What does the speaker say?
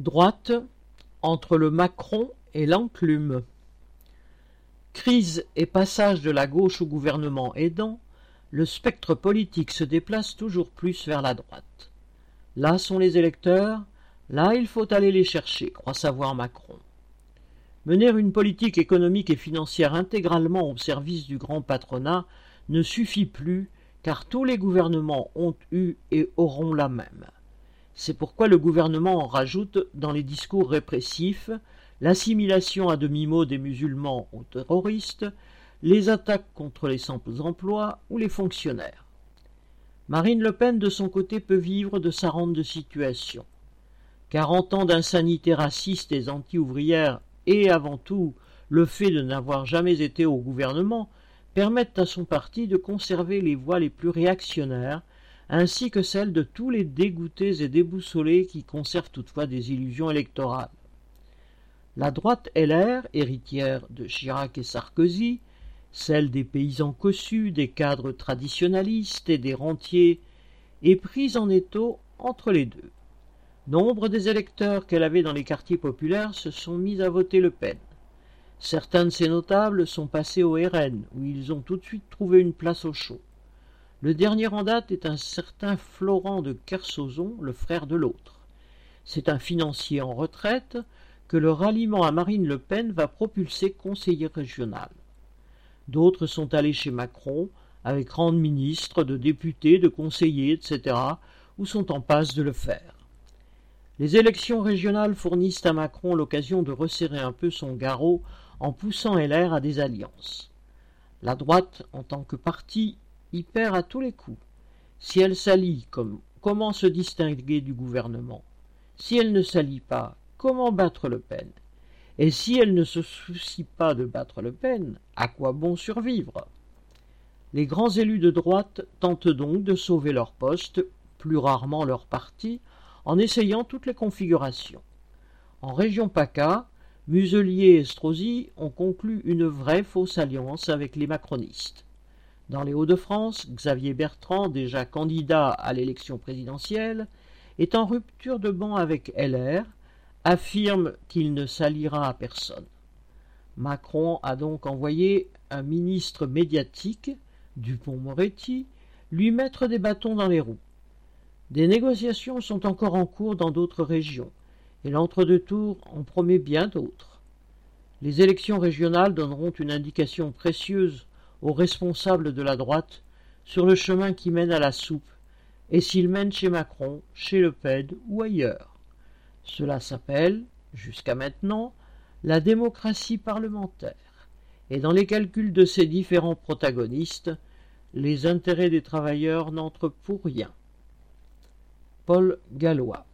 Droite entre le Macron et l'enclume. Crise et passage de la gauche au gouvernement aidant, le spectre politique se déplace toujours plus vers la droite. Là sont les électeurs, là il faut aller les chercher, croit savoir Macron. Mener une politique économique et financière intégralement au service du grand patronat ne suffit plus, car tous les gouvernements ont eu et auront la même. C'est pourquoi le gouvernement en rajoute dans les discours répressifs l'assimilation à demi-mot des musulmans aux terroristes, les attaques contre les sans-emploi ou les fonctionnaires. Marine Le Pen, de son côté, peut vivre de sa rente de situation. Quarante ans d'insanité raciste et anti-ouvrière et avant tout le fait de n'avoir jamais été au gouvernement permettent à son parti de conserver les voix les plus réactionnaires ainsi que celle de tous les dégoûtés et déboussolés qui conservent toutefois des illusions électorales. La droite LR, héritière de Chirac et Sarkozy, celle des paysans cossus, des cadres traditionnalistes et des rentiers, est prise en étau entre les deux. Nombre des électeurs qu'elle avait dans les quartiers populaires se sont mis à voter Le Pen. Certains de ces notables sont passés au RN, où ils ont tout de suite trouvé une place au chaud. Le dernier en date est un certain Florent de Kersozon, le frère de l'autre. C'est un financier en retraite que le ralliement à Marine Le Pen va propulser conseiller régional. D'autres sont allés chez Macron, avec rang de ministre, de députés, de conseillers, etc., ou sont en passe de le faire. Les élections régionales fournissent à Macron l'occasion de resserrer un peu son garrot en poussant LR à des alliances. La droite, en tant que parti, y perd à tous les coups. Si elle s'allie, comment se distinguer du gouvernement? Si elle ne s'allie pas, comment battre Le Pen? Et si elle ne se soucie pas de battre Le Pen, à quoi bon survivre? Les grands élus de droite tentent donc de sauver leur poste, plus rarement leur parti, en essayant toutes les configurations. En région PACA, Muselier et Estrosi ont conclu une vraie fausse alliance avec les macronistes. Dans les Hauts-de-France, Xavier Bertrand, déjà candidat à l'élection présidentielle, est en rupture de banc avec LR, affirme qu'il ne s'alliera à personne. Macron a donc envoyé un ministre médiatique, Dupont-Moretti, lui mettre des bâtons dans les roues. Des négociations sont encore en cours dans d'autres régions, et l'entre-deux tours en promet bien d'autres. Les élections régionales donneront une indication précieuse aux responsables de la droite sur le chemin qui mène à la soupe, et s'il mène chez Macron, chez Le Pen ou ailleurs. Cela s'appelle, jusqu'à maintenant, la démocratie parlementaire, et dans les calculs de ces différents protagonistes, les intérêts des travailleurs n'entrent pour rien. Paul Gallois